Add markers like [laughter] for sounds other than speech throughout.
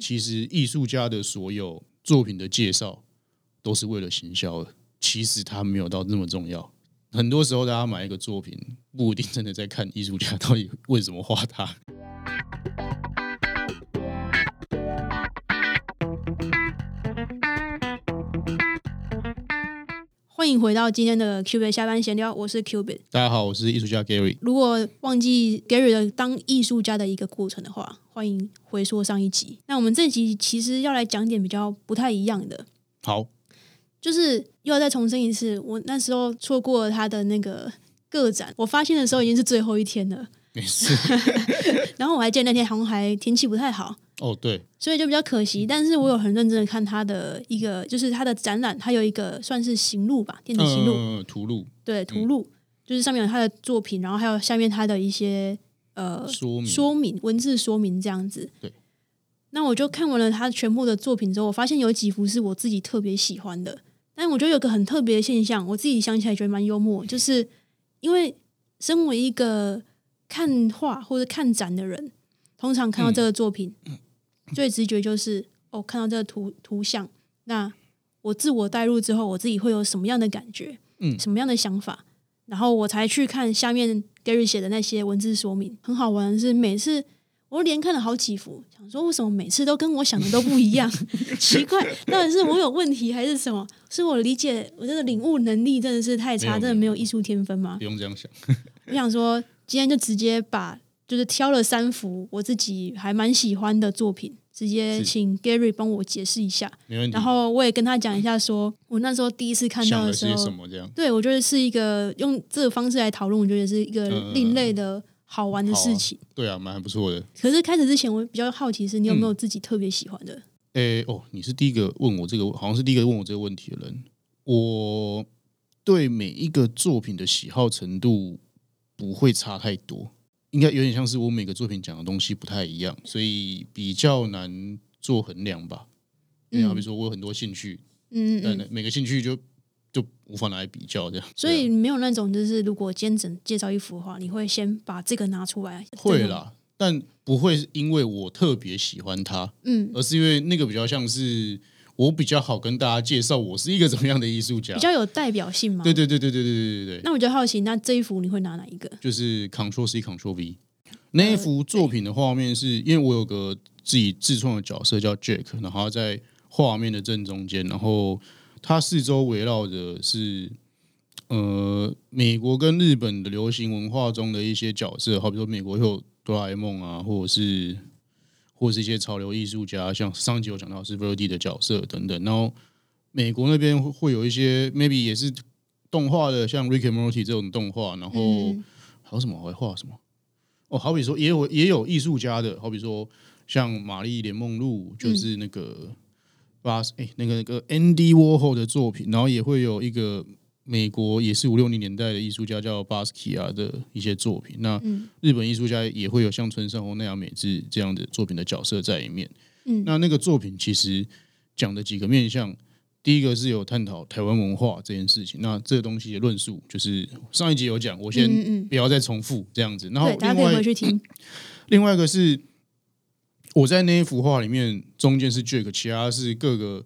其实艺术家的所有作品的介绍都是为了行销的，其实他没有到那么重要。很多时候，大家买一个作品，不一定真的在看艺术家到底为什么画它。欢迎回到今天的 Q 币下班闲聊，我是 Q 币。大家好，我是艺术家 Gary。如果忘记 Gary 的当艺术家的一个过程的话，欢迎回溯上一集。那我们这集其实要来讲点比较不太一样的，好，就是又要再重申一次，我那时候错过了他的那个个展，我发现的时候已经是最后一天了。没事。[laughs] 然后我还记得那天好像还天气不太好，哦，对，所以就比较可惜。但是我有很认真的看他的一个，就是他的展览，他有一个算是行路吧，电子行路，嗯，图录对，图录，就是上面有他的作品，然后还有下面他的一些呃说明，说明文字说明这样子。对。那我就看完了他全部的作品之后，我发现有几幅是我自己特别喜欢的。但我觉得有个很特别的现象，我自己想起来觉得蛮幽默，就是因为身为一个看画或者看展的人，通常看到这个作品，[clears throat] 最直觉就是哦，看到这个图图像，那我自我带入之后，我自己会有什么样的感觉？嗯什么样的想法？然后我才去看下面 Gary 写的那些文字说明。很好玩的是，每次我连看了好几幅，想说为什么每次都跟我想的都不一样？[laughs] 奇怪，到底是我有问题还是什么？是我理解我这个领悟能力真的是太差，真的没有艺术天分吗不？用这样想。我想说，今天就直接把就是挑了三幅我自己还蛮喜欢的作品，直接请 Gary 帮我解释一下。没问题。然后我也跟他讲一下说我那时候第一次看到的时候什，么？这样对我觉得是一个用这个方式来讨论，我觉得是一个嗯另类的好玩的事情。对啊，蛮不错的。可是开始之前，我比较好奇是你有嗯没有自己特别喜欢的？诶、哦，你是第一个问我这个，好像是第一个问我这个问题的人。我对每一个作品的喜好程度不会差太多，应该有点像是我每个作品讲的东西不太一样，所以比较难做衡量吧。因为好比说我有很多兴趣，嗯嗯但嗯。每个兴趣就就无法拿来比较这样。所以没有那种就是，如果今天只介绍一幅画，你会先把这个拿出来？会。啦，但不会是因为我特别喜欢它，嗯，而是因为那个比较像是我比较好跟大家介绍我是一个怎么样的艺术家比。较有代表性嘛。对对对对对对对对对，那我就好奇，那这一幅你会拿哪一个？就是 Control C Control V 那一幅作品的画面是，因为我有个自己自创的角色叫 Jack，然后在画面的正中间，然后它四周围绕的是呃美国跟日本的流行文化中的一些角色，好比说美国会有哆啦 A 梦啊，或者是或者是一些潮流艺术家，像上集有讲到是 Verdi 的角色等等，然后美国那边会会有一些 maybe 也是动画的，像 Rick and Morty 这种动画，然后。嗯还有什么？我还画什么？哦，好比说，也有也有艺术家的，好比说像玛丽莲梦露，就是那个巴斯哎、那个那个 Andy Warhol 的作品，然后也会有一个美国也是五六零年代的艺术家叫巴斯奇亚的一些作品。那嗯日本艺术家也会有像村上红、奈良美智这样的作品的角色在里面。嗯那那个作品其实讲的几个面向，第一个是有探讨台湾文化这件事情。那这个东西的论述，就是上一集有讲，我先不要再重复这样子。然后，大家另外可以回去听。[clears throat] 另外一个是我在那一幅画里面，中间是 Jack，其他是各个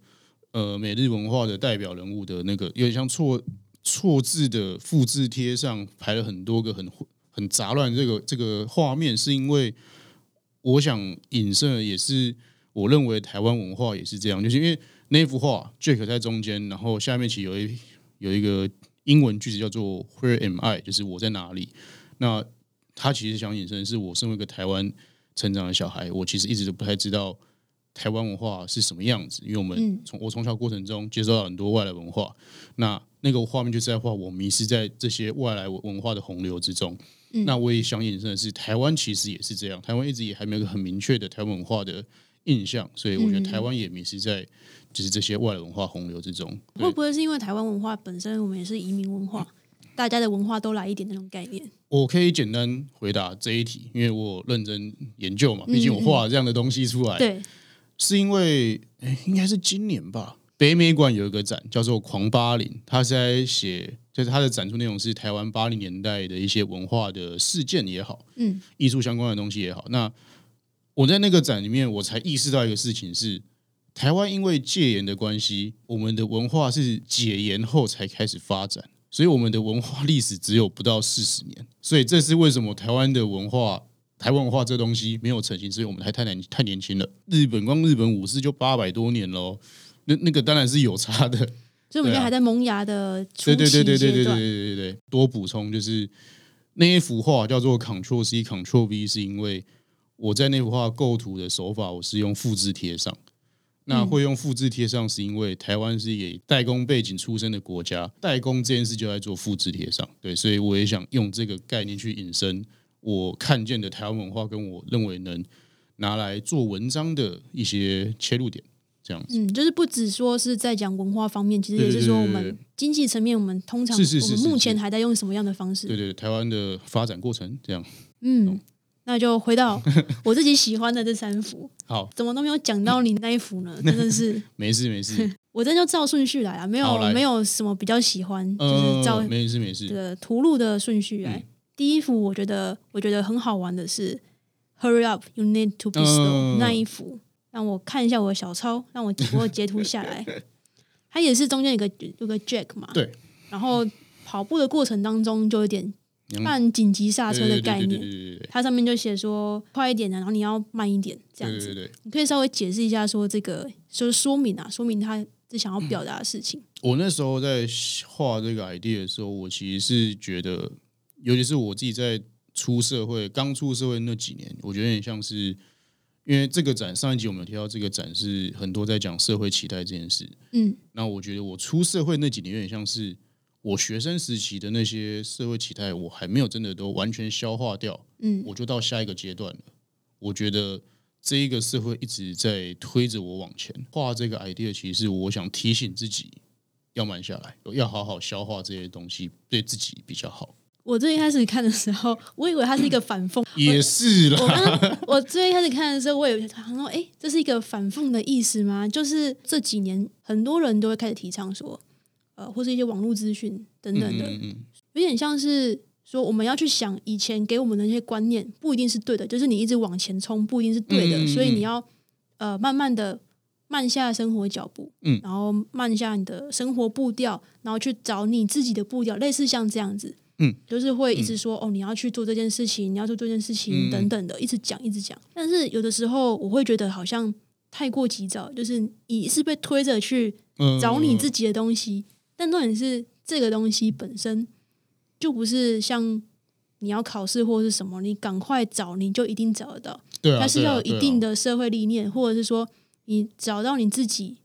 呃美日文化的代表人物的那个，有点像错错字的复制贴上排了很多个很很杂乱这个这个画面，是因为我想影射的也是我认为台湾文化也是这样，就是因为那幅画 Jack 在中间，然后下面其实有一有一个英文句子叫做 Where am I？就是我在哪里？那他其实想引申是，我身为一个台湾成长的小孩，我其实一直都不太知道台湾文化是什么样子，因为我们嗯。从我从小过程中接受到很多外来文化，那那个画面就是在画我迷失在这些外来文化的洪流之中。嗯。那我也想引申的是，台湾其实也是这样，台湾一直也还没有一个很明确的台湾文化的印象，所以我觉得嗯。台湾也迷失在就是这些外来文化洪流之中。对。会不会是因为台湾文化本身我们也是移民文化，大家的文化都来一点那种概念？我可以简单回答这一题，因为我认真研究嘛，毕竟我画了这样的东西出来，对，是因为哎应该是今年吧，北美馆有一个展叫做《狂八零》，它是在写，就是它的展出内容是台湾八零年代的一些文化的事件也好，嗯艺术相关的东西也好。那我在那个展里面，我才意识到一个事情是，台湾因为戒严的关系，我们的文化是解严后才开始发展，所以我们的文化历史只有不到四十年，所以这是为什么台湾的文化。台湾文化这东西没有成型，所以我们还太年太年轻了。日本光日本武士就八百多年喽，那那个当然是有差的。所以我们现在还在萌芽的对对对对对对对对对对。多补充就是那一幅画叫做 Ctrl C Ctrl V，是因为我在那幅画构图的手法我是用复制贴上。那会用复制贴上，是因为台湾是以代工背景出身的国家，代工这件事就在做复制贴上。对，所以我也想用这个概念去引申。我看见的台湾文化，跟我认为能拿来做文章的一些切入点，这样子。嗯，就是不只说是在讲文化方面，其实也是说我们经济层面，我们通常我们目前还在用什么样的方式？对对，台湾的发展过程这样。嗯，那就回到我自己喜欢的这三幅。[laughs] 好，怎么都没有讲到你那一幅呢？[laughs] 真的是没事没事，[laughs] 我这就照顺序来啊，没有没有什么比较喜欢，就是照没事没事的图录的顺序来。第一幅我觉得我觉得很好玩的是，Hurry up, you need to be slow 那一幅，让我看一下我的小抄，让我我截图下来。[laughs] 它也是中间有个有个 Jack 嘛，对。然后跑步的过程当中就有点按紧急刹车的概念，它上面就写说快一点的，然后你要慢一点这样子。你可以稍微解释一下说这个就是说明啊，说明他是想要表达的事情。我那时候在画这个 idea 的时候，我其实是觉得。尤其是我自己在出社会、刚出社会那几年，我觉得有点像是，因为这个展上一集我们有提到，这个展是很多在讲社会期待这件事。嗯，那我觉得我出社会那几年有点像是我学生时期的那些社会期待，我还没有真的都完全消化掉。嗯，我就到下一个阶段了。我觉得这一个社会一直在推着我往前。画这个 idea，其实是我想提醒自己要慢下来，要好好消化这些东西，对自己比较好。[laughs] 我最一开始看的时候，我以为它是一个反讽，也是了。我刚我最一开始看的时候，我也想说，哎，这是一个反讽的意思吗？就是这几年很多人都会开始提倡说，呃，或是一些网络资讯等等的，有点像是说我们要去想以前给我们的那些观念不一定是对的，就是你一直往前冲不一定是对的，所以你要呃慢慢的慢下生活脚步，嗯，然后慢下你的生活步调，然后去找你自己的步调，类似像这样子。嗯，就是会一直说哦，你要去做这件事情，你要做这件事情等等的，一直讲一直讲。但是有的时候我会觉得好像太过急躁，就是你是被推着去找你自己的东西，但重点是这个东西本身就不是像你要考试或者是什么，你赶快找你就一定找得到。对啊，它是要有一定的社会理念，或者是说你找到你自己。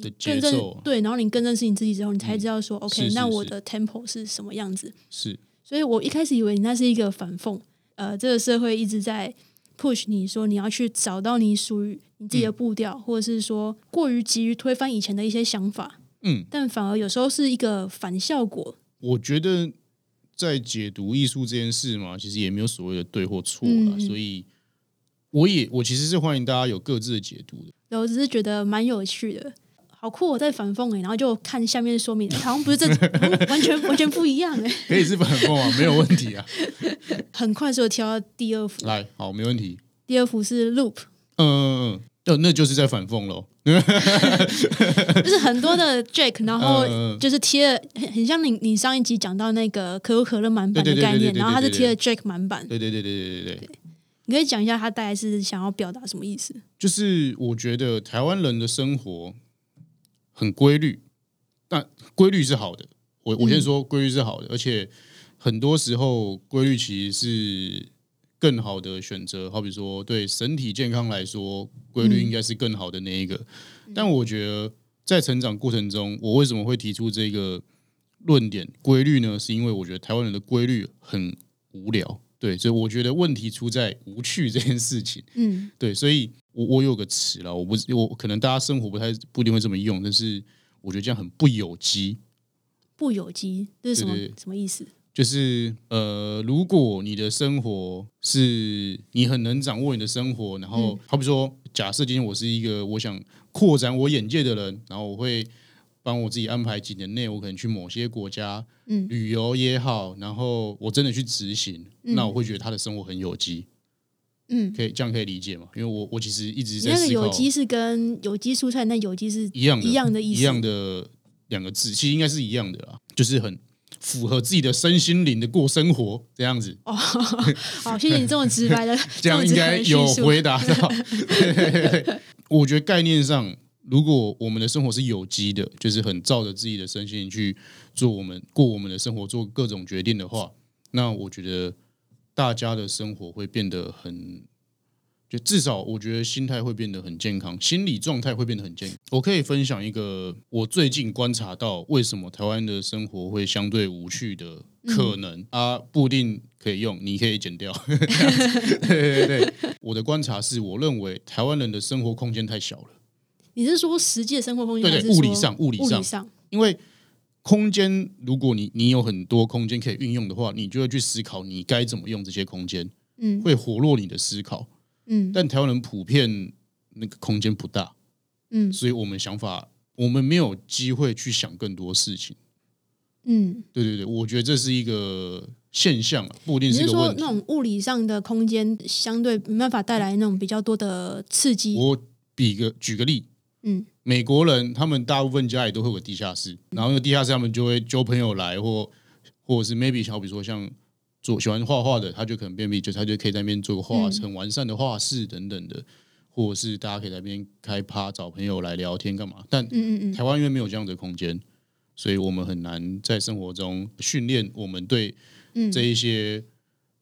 的更正对，然后你更认识你自己之后，你才知道说，OK，那我的 tempo 是什么样子？是，所以我一开始以为你那是一个反讽，呃，这个社会一直在 push 你说你要去找到你属于你自己的步调，或者是说过于急于推翻以前的一些想法，嗯，但反而有时候是一个反效果。我觉得在解读艺术这件事嘛，其实也没有所谓的对或错了，所以我也我其实是欢迎大家有各自的解读的，我只是觉得蛮有趣的。好酷！我在反讽哎，然后就看下面说明，好像不是这完全完全不一样哎。[laughs] 可以是反讽啊，没有问题啊。[laughs] 很快速的跳到第二幅，来，好，没问题。第二幅是 loop，嗯嗯嗯，那就是在反讽喽。就是很多的 Jack，然后就是贴很很像你你上一集讲到那个可口可乐满版的概念，然后他是贴了 Jack 满版。对对对对对对对。你可以讲一下他大概是想要表达什么意思？就是我觉得台湾人的生活。很规律，但规律是好的。我我先说规律是好的，而且很多时候规律其实是更好的选择。好比说，对身体健康来说，规律应该是更好的那一个。但我觉得在成长过程中，我为什么会提出这个论点？规律呢？是因为我觉得台湾人的规律很无聊。对，所以我觉得问题出在无趣这件事情。嗯，对，所以。我我有个词了，我不是我可能大家生活不太不一定会这么用，但是我觉得这样很不有机。不有机这是什么什么意思？就是呃，如果你的生活是你很能掌握你的生活，然后好比说，假设今天我是一个我想扩展我眼界的人，然后我会帮我自己安排几年内我可能去某些国家嗯旅游也好，然后我真的去执行，那我会觉得他的生活很有机。嗯，可以这样可以理解嘛？因为我我其实一直你那个在思考有机是跟有机蔬菜，那有机是一样的一样的意思一样的两个字，其实应该是一样的啦，就是很符合自己的身心灵的过生活这样子，哦。[laughs] 好，谢谢你这么直白的，[laughs] 这样应该有回答到。[laughs] 对对对我觉得概念上，如果我们的生活是有机的，就是很照着自己的身心灵去做我们过我们的生活，做各种决定的话，那我觉得大家的生活会变得很。就至少我觉得心态会变得很健康，心理状态会变得很健康。我可以分享一个我最近观察到为什么台湾的生活会相对无趣的可能、啊，不一定可以用，你可以剪掉。[laughs] 对对对，我的观察是我认为台湾人的生活空间太小了，你是说实际的生活空间，对对物理上物理上？因为空间如果你你有很多空间可以运用的话，你就会去思考你该怎么用这些空间，嗯会活络你的思考。嗯但台湾人普遍那个空间不大，嗯所以我们想法，我们没有机会去想更多事情。嗯，对对对，我觉得这是一个现象啊，不一定是一个问题那。种物理上的空间相对没办法带来那种比较多的刺激？我比个举个例，嗯美国人他们大部分家里都会有个地下室，然后那个地下室他们就会揪朋友来，或或者是 maybe 好比说像做喜欢画画的，他就可能便秘，就他就可以在那边做个画嗯很完善的画室等等的，或者是大家可以在那边开趴找朋友来聊天干嘛？但台湾因为没有这样的空间，所以我们很难在生活中训练我们对嗯，这一些、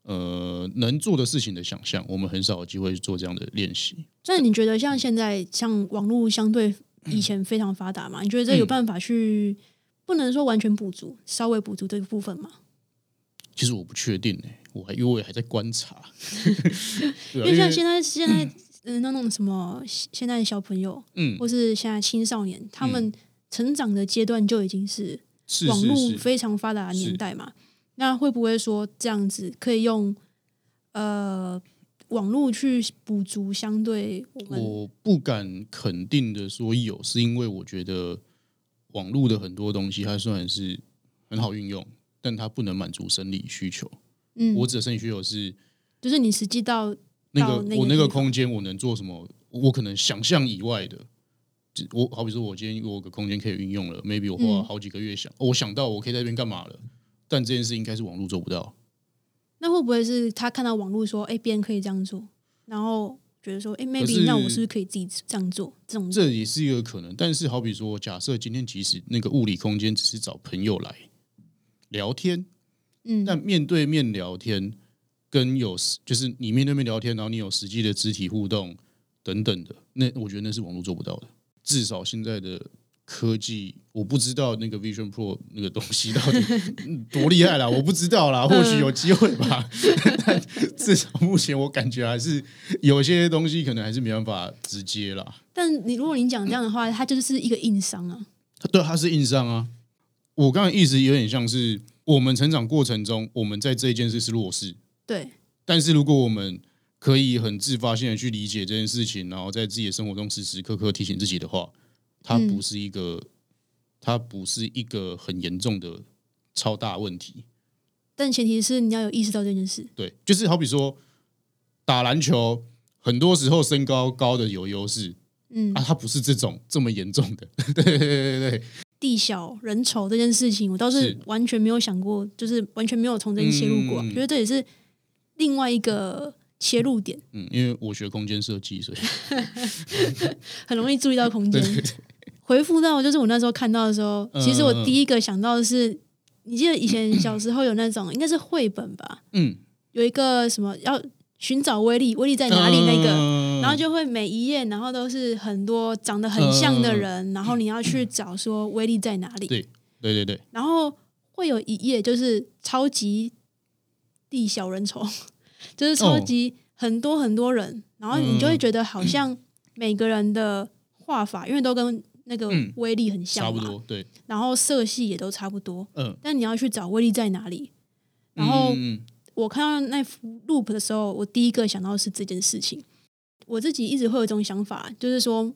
呃能做的事情的想象，我们很少有机会去做这样的练习。那你觉得像现在像网络相对以前非常发达嘛？你觉得这有办法去不能说完全补足，稍微补足这个部分吗？其实我不确定呢、我还因为我也还在观察。[laughs] 对啊因为像现在现在嗯那种什么现在的小朋友，嗯或是现在青少年，他们成长的阶段就已经是是网络非常发达的年代嘛，那会不会说这样子可以用呃网络去补足相对我们我不敢肯定的说有，是因为我觉得网络的很多东西它虽然是很好运用，但它不能满足生理需求。嗯，我指的生理需求是就是你实际到那个个我那个空间我能做什么，我可能想象以外的。就我好比说，我今天我有个空间可以运用了，maybe 我花好几个月想，哦我想到我可以在这边干嘛了，但这件事应该是网络做不到。那会不会是他看到网络说，哎，别人可以这样做，然后觉得说，哎是，maybe 那我是不是可以自己这样做？这种这也是一个可能。但是好比说，假设今天即使那个物理空间只是找朋友来聊天，嗯但面对面聊天跟有就是你面对面聊天，然后你有实际的肢体互动等等的，那我觉得那是网络做不到的。至少现在的科技，我不知道那个 Vision Pro 那个东西到底嗯多厉害啦，[laughs] 我不知道啦，或许有机会吧。[laughs] 但至少目前我感觉还是有些东西可能还是没办法直接啦。但你如果你讲这样的话，它就是一个硬伤啊。对，它是硬伤啊。我刚才意思有点像是我们成长过程中，我们在这一件事是弱势，对，但是如果我们可以很自发性的去理解这件事情，然后在自己的生活中时时刻刻提醒自己的话，它嗯不是一个，它不是一个很严重的超大问题。但前提是你要有意识到这件事。对，就是好比说打篮球，很多时候身高高的有优势嗯，啊，它不是这种这么严重的。[laughs] 对对对对对，地小人丑这件事情，我倒是是完全没有想过，就是完全没有从这里切入过啊、嗯觉得这也是另外一个切入点，嗯，因为我学空间设计，所以 [laughs] 很容易注意到空间。回复到就是我那时候看到的时候，嗯其实我第一个想到的是，你记得以前 [coughs] 小时候有那种应该是绘本吧，嗯，有一个什么要寻找威力，威力在哪里那个。嗯然后就会每一页，然后都是很多长得很像的人，然后你要去找说威力在哪里。对对对对，然后会有一页就是超级地小人虫，就是超级很多很多人，然后你就会觉得好像每个人的画法，因为都跟那个嗯威力很差像嘛，不多对，然后色系也都差不多，嗯，但你要去找威力在哪里。然后嗯我看到那幅 loop 的时候，我第一个想到的是这件事情。我自己一直会有一种想法，就是说，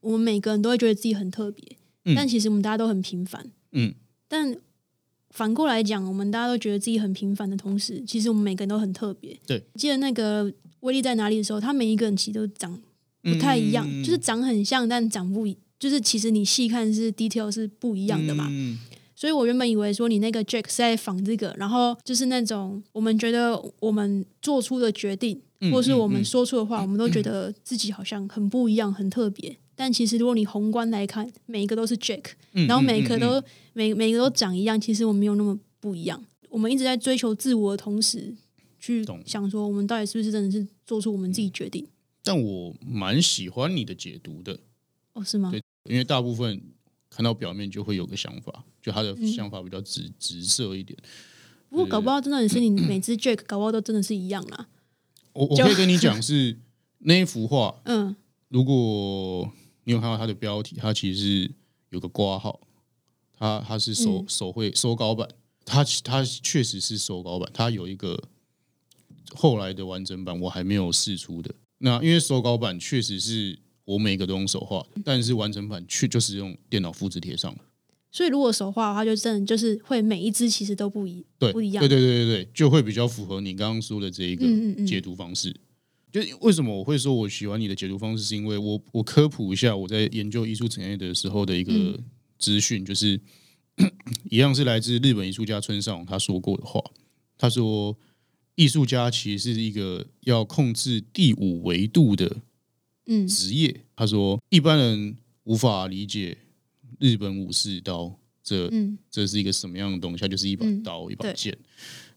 我们每个人都会觉得自己很特别，嗯。但其实我们大家都很平凡。嗯。但反过来讲，我们大家都觉得自己很平凡的同时，其实我们每个人都很特别。对，记得那个威力在哪里的时候，他每一个人其实都长不太一样，嗯。就是长很像，但长不一，就是其实你细看是 detail 是不一样的嘛。嗯所以我原本以为说你那个 Jack 是在仿这个，然后就是那种我们觉得我们做出的决定，嗯或是我们说出的话，我们都觉得自己好像很不一样、很特别。但其实如果你宏观来看，每一个都是 Jack，嗯然后每一个都、每每个都长一样，其实我们没有那么不一样。我们一直在追求自我的同时，去想说我们到底是不是真的是做出我们自己决定？但我蛮喜欢你的解读的，哦，是吗？对因为大部分看到表面就会有个想法，就他的嗯想法比较直直射一点。不过搞不好真的也是你每只 Jack 搞不好都真的是一样啦。我我可以跟你讲是 [laughs] 那一幅画，嗯如果你有看到它的标题，它其实是有个挂号，它它是手、嗯手绘手稿版，它它确实是手稿版，它有一个后来的完整版，我还没有试出的。那因为手稿版确实是我每个都用手画，但是完成版却就是用电脑复制贴上了。所以如果手画的话，就真的就是会每一只其实都不一对，不一样对对对对对，就会比较符合你刚刚说的这一个解读方式。就是为什么我会说我喜欢你的解读方式，是因为我我科普一下我在研究艺术产业的时候的一个嗯资讯，就是 [coughs] 一样是来自日本艺术家村上他说过的话。他说，艺术家其实是一个要控制第五维度的嗯职业。他说，一般人无法理解日本武士刀这嗯这是一个什么样的东西？它就是一把嗯刀，一把剑。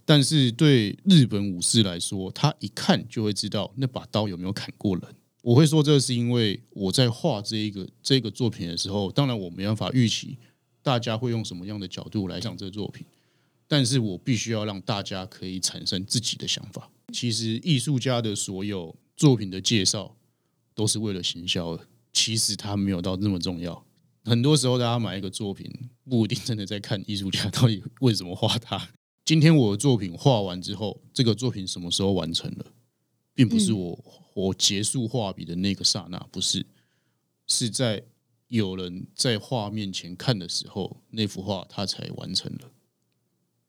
但是对日本武士来说，他一看就会知道那把刀有没有砍过人。我会说这是因为我在画这一个这个作品的时候，当然我没办法预期大家会用什么样的角度来想这个作品，但是我必须要让大家可以产生自己的想法。其实艺术家的所有作品的介绍都是为了行销的，其实它没有到那么重要。很多时候，大家买一个作品，不一定真的在看艺术家到底为什么画它。今天我的作品画完之后，这个作品什么时候完成了，并不是我、我结束画笔的那个刹那，不是，是在有人在画面前看的时候，那幅画它才完成了。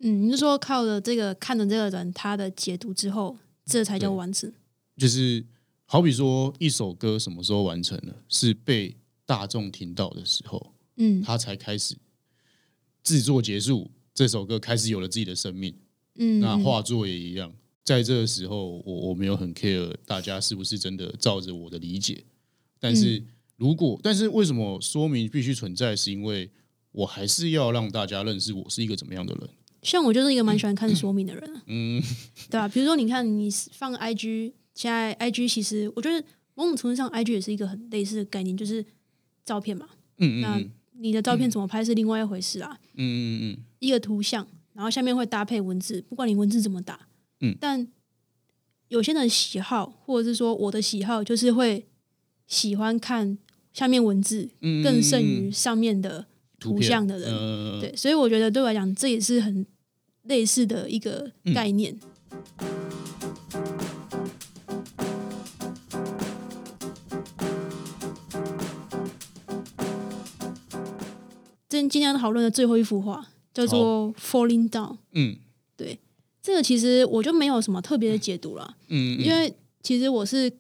嗯，你是说靠着这个看的这个人他的解读之后，这才叫完成？就是好比说，一首歌什么时候完成了，是被大众听到的时候，嗯它才开始制作结束，这首歌开始有了自己的生命。嗯，嗯那画作也一样，在这个时候，我我没有很 care 大家是不是真的照着我的理解，但是嗯如果，但是为什么说明必须存在？是因为我还是要让大家认识我是一个怎么样的人。像我就是一个蛮喜欢看说明的人啊，嗯，对啊、比如说，你看你放 IG，现在 IG 其实我觉得某种程度上，IG 也是一个很类似的概念，就是照片嘛。那嗯嗯那你的照片怎么拍是另外一回事啊，嗯嗯嗯，一个图像，然后下面会搭配文字，不管你文字怎么打，嗯但有些人喜好，或者是说我的喜好，就是会喜欢看下面文字嗯更胜于上面的图像的人。呃，对，所以我觉得对我来讲，这也是很类似的一个嗯概念。这今天讨论的最后一幅画叫做《Falling Down》，嗯对这个其实我就没有什么特别的解读了，嗯，因为其实我是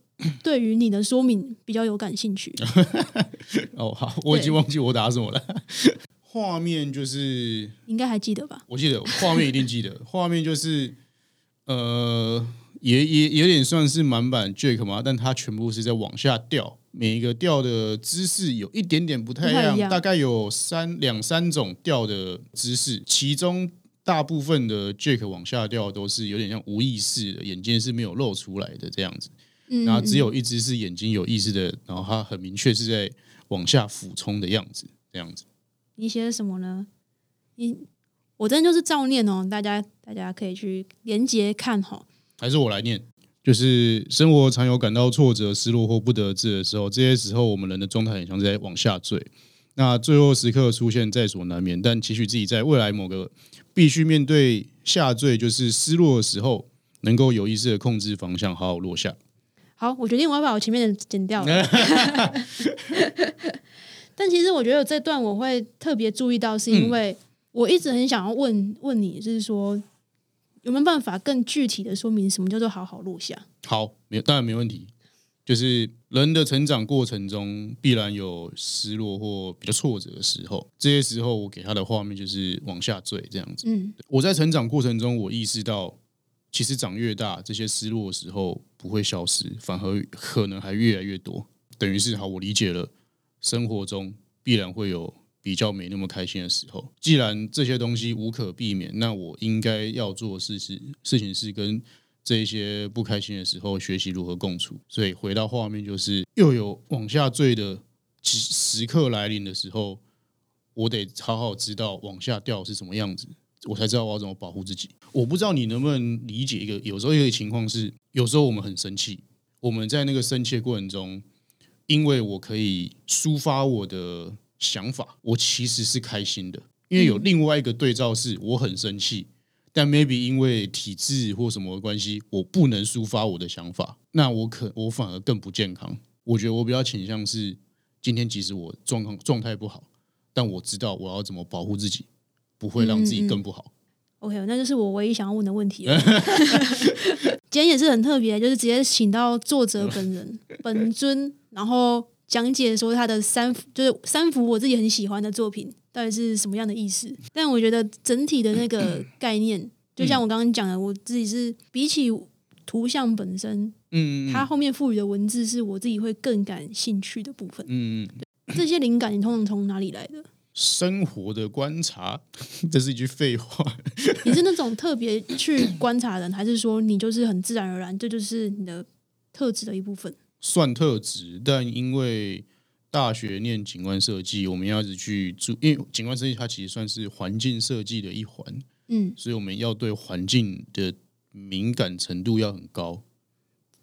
对于你的说明比较有感兴趣。[laughs] 哦好，我已经忘记我打什么了。[laughs] 画面就是你应该还记得吧？我记得画面一定记得，[laughs] 画面就是呃，也也也有点算是满版 Jack 嘛，但它全部是在往下掉，每一个掉的姿势有一点点不太一样，大概有三两三种掉的姿势，其中大部分的 Jack 往下掉都是有点像无意识的，眼睛是没有露出来的这样子，嗯，然后只嗯有一只是眼睛有意识的，然后它很明确是在往下俯冲的样子，这样子。你写的什么呢？你我真的就是照念哦，大家大家可以去连接看哈。还是我来念，就是生活常有感到挫折、失落或不得志的时候，这些时候我们人的状态很像是在往下坠。那最后时刻出现在所难免，但期许自己在未来某个必须面对下坠，就是失落的时候，能够有意识的控制方向，好好落下。好，我决定我要把我前面的剪掉了。[laughs] 但其实我觉得这段我会特别注意到，是因为我一直很想要问问你，就是说有没有办法更具体的说明什么叫做好好落下？好，没有，当然没问题。就是人的成长过程中，必然有失落或比较挫折的时候。这些时候，我给他的画面就是往下坠这样子。嗯我在成长过程中，我意识到，其实长越大，这些失落的时候不会消失，反而可能还越来越多。等于是好，我理解了，生活中必然会有比较没那么开心的时候。既然这些东西无可避免，那我应该要做的事是事情是跟这些不开心的时候学习如何共处。所以回到画面，就是又有往下坠的时时刻来临的时候，我得好好知道往下掉是什么样子。我才知道我要怎么保护自己。我不知道你能不能理解一个，有时候一个情况是，有时候我们很生气，我们在那个生气的过程中，因为我可以抒发我的想法，我其实是开心的，因为有另外一个对照是，我很生气，但 maybe 因为体质或什么的关系，我不能抒发我的想法，那我可我反而更不健康。我觉得我比较倾向是，今天即使我状况状态不好，但我知道我要怎么保护自己，不会让自己更不好。OK，那就是我唯一想要问的问题了。[laughs] 今天也是很特别，就是直接请到作者本人本尊，然后讲解说他的三幅，就是三幅我自己很喜欢的作品到底是什么样的意思。但我觉得整体的那个 [clears throat] 概念，就像我刚刚讲的，我自己是比起图像本身，嗯，它后面赋予的文字是我自己会更感兴趣的部分。嗯，这些灵感你通常从哪里来的？生活的观察，[laughs] 这是一句废话。你是那种特别去观察的人，还是说你就是很自然而然，这就是你的特质的一部分？算特质，但因为大学念景观设计，我们要一直去注，因为景观设计它其实算是环境设计的一环，嗯，所以我们要对环境的敏感程度要很高。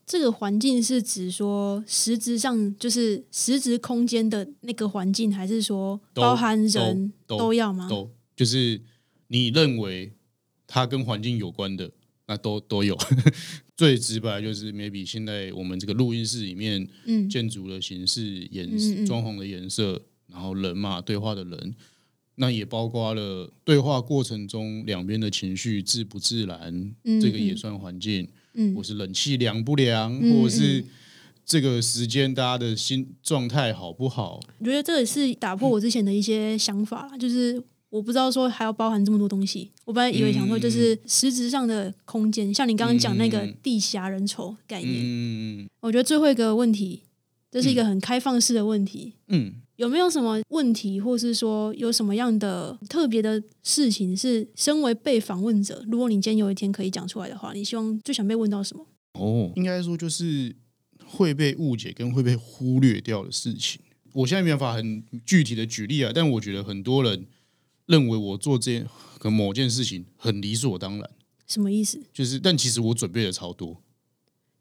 这个环境是指说实质上就是实质空间的那个环境，还是说包含人都都要吗？都就是你认为它跟环境有关的，那都都有。最直白就是 maybe 现在我们这个录音室里面嗯。建筑的形式、颜装潢的颜色，然后人嘛，对话的人，那也包括了对话过程中两边的情绪自不自然，嗯这个也嗯算环境，嗯。或是冷气凉不凉，嗯或者是嗯这个时间大家的心状态好不好？我觉得这也是打破我之前的一些想法啦，就是我不知道说还要包含这么多东西。我本来以为想说就是实质上的空间，像你刚刚讲那个嗯地狭人稠概念。嗯我觉得最后一个问题，这是一个很开放式的问题。嗯，有没有什么问题，或是说有什么样的特别的事情，是身为被访问者，如果你今天有一天可以讲出来的话，你希望最想被问到什么？哦，应该说就是会被误解跟会被忽略掉的事情。我现在没办法很具体的举例啊，但我觉得很多人认为我做这件可能某件事情很理所当然，什么意思？就是但其实我准备的超多。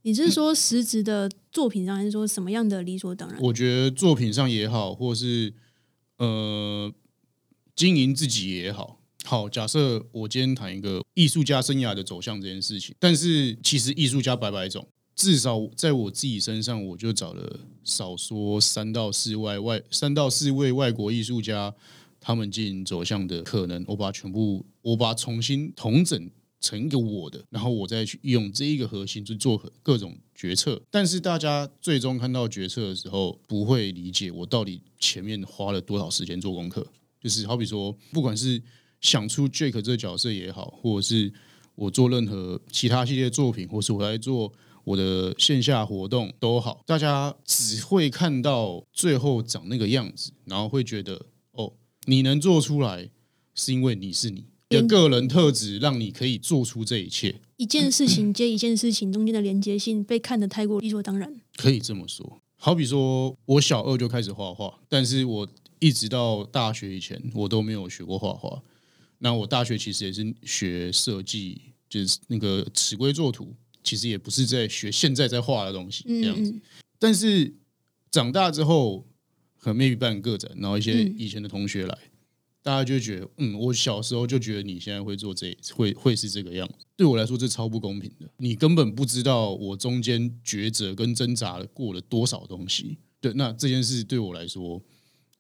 你是说实质的作品上，还是说什么样的理所当然？我觉得作品上也好，或是呃经营自己也好。好，假设我今天谈一个艺术家生涯的走向这件事情，但是其实艺术家百百种，至少在我自己身上，我就找了少说三到四外外三到四位外国艺术家，他们经营走向的可能，我把它全部我把它重新统整成一个我的，然后我再去用这一个核心去做各种决策。但是大家最终看到决策的时候，不会理解我到底前面花了多少时间做功课。就是好比说，不管是想出 Jake 这个角色也好，或者是我做任何其他系列作品，或是我在做我的线下活动都好，大家只会看到最后长那个样子，然后会觉得，你能做出来是因为你是你。的个人特质让你可以做出这一切，一件事情接一件事情中间的连接性被看得太过理所当然。可以这么说。好比说，我小二就开始画画，但是我一直到大学以前，我都没有学过画画。那我大学其实也是学设计，就是那个尺规作图，其实也不是在学现在在画的东西这样子。嗯但是长大之后，可能 maybe 办个展，然后一些嗯以前的同学来，大家就觉得，嗯，我小时候就觉得你现在会做这，会会是这个样子。对我来说，这超不公平的。你根本不知道我中间抉择跟挣扎了过了多少东西。对，那这件事对我来说，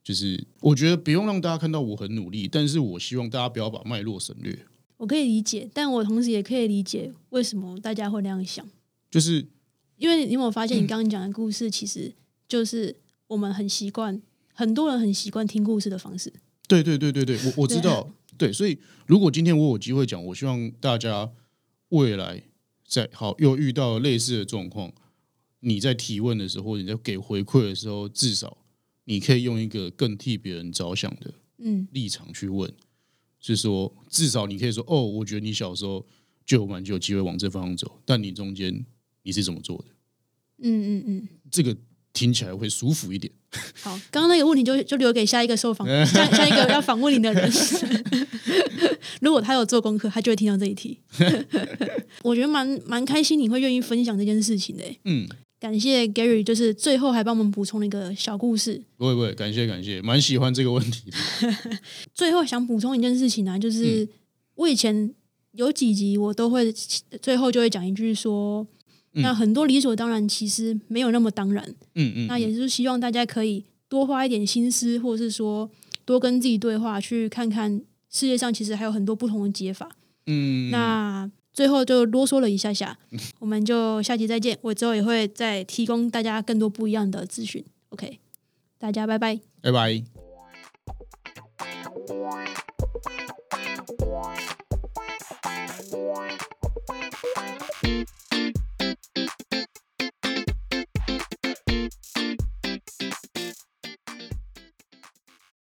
就是我觉得不用让大家看到我很努力，但是我希望大家不要把脉络省略。我可以理解，但我同时也可以理解为什么大家会那样想，就是因为你有没有发现，你刚刚讲的故事其实就是我们很习惯，很多人很习惯听故事的方式。对对对对对，我我知道，对，所以如果今天我有机会讲，我希望大家未来在好又遇到类似的状况，你在提问的时候，或者你在给回馈的时候，至少你可以用一个更替别人着想的嗯立场去问，是说至少你可以说，哦，我觉得你小时候就有蛮就有机会往这方向走，但你中间你是怎么做的？嗯嗯嗯。这个听起来会舒服一点。好，刚刚那个问题就就留给下一个受访 [laughs] 下下一个要访问你的人。[laughs] 如果他有做功课，他就会听到这一题。[laughs] 我觉得蛮蛮开心，你会愿意分享这件事情的欸。嗯，感谢 Gary，就是最后还帮我们补充了一个小故事。不会不会，感谢感谢，蛮喜欢这个问题的。最后想补充一件事情啊，嗯就是我以前有几集我都会最后就会讲一句说，嗯那很多理所当然其实没有那么当然。嗯嗯，那也就是希望大家可以多花一点心思，或者是说多跟自己对话，去看看世界上其实还有很多不同的解法。嗯，那最后就啰嗦了一下下，我们就下期再见。我之后也会再提供大家更多不一样的资讯。OK，大家拜拜。拜拜。Thank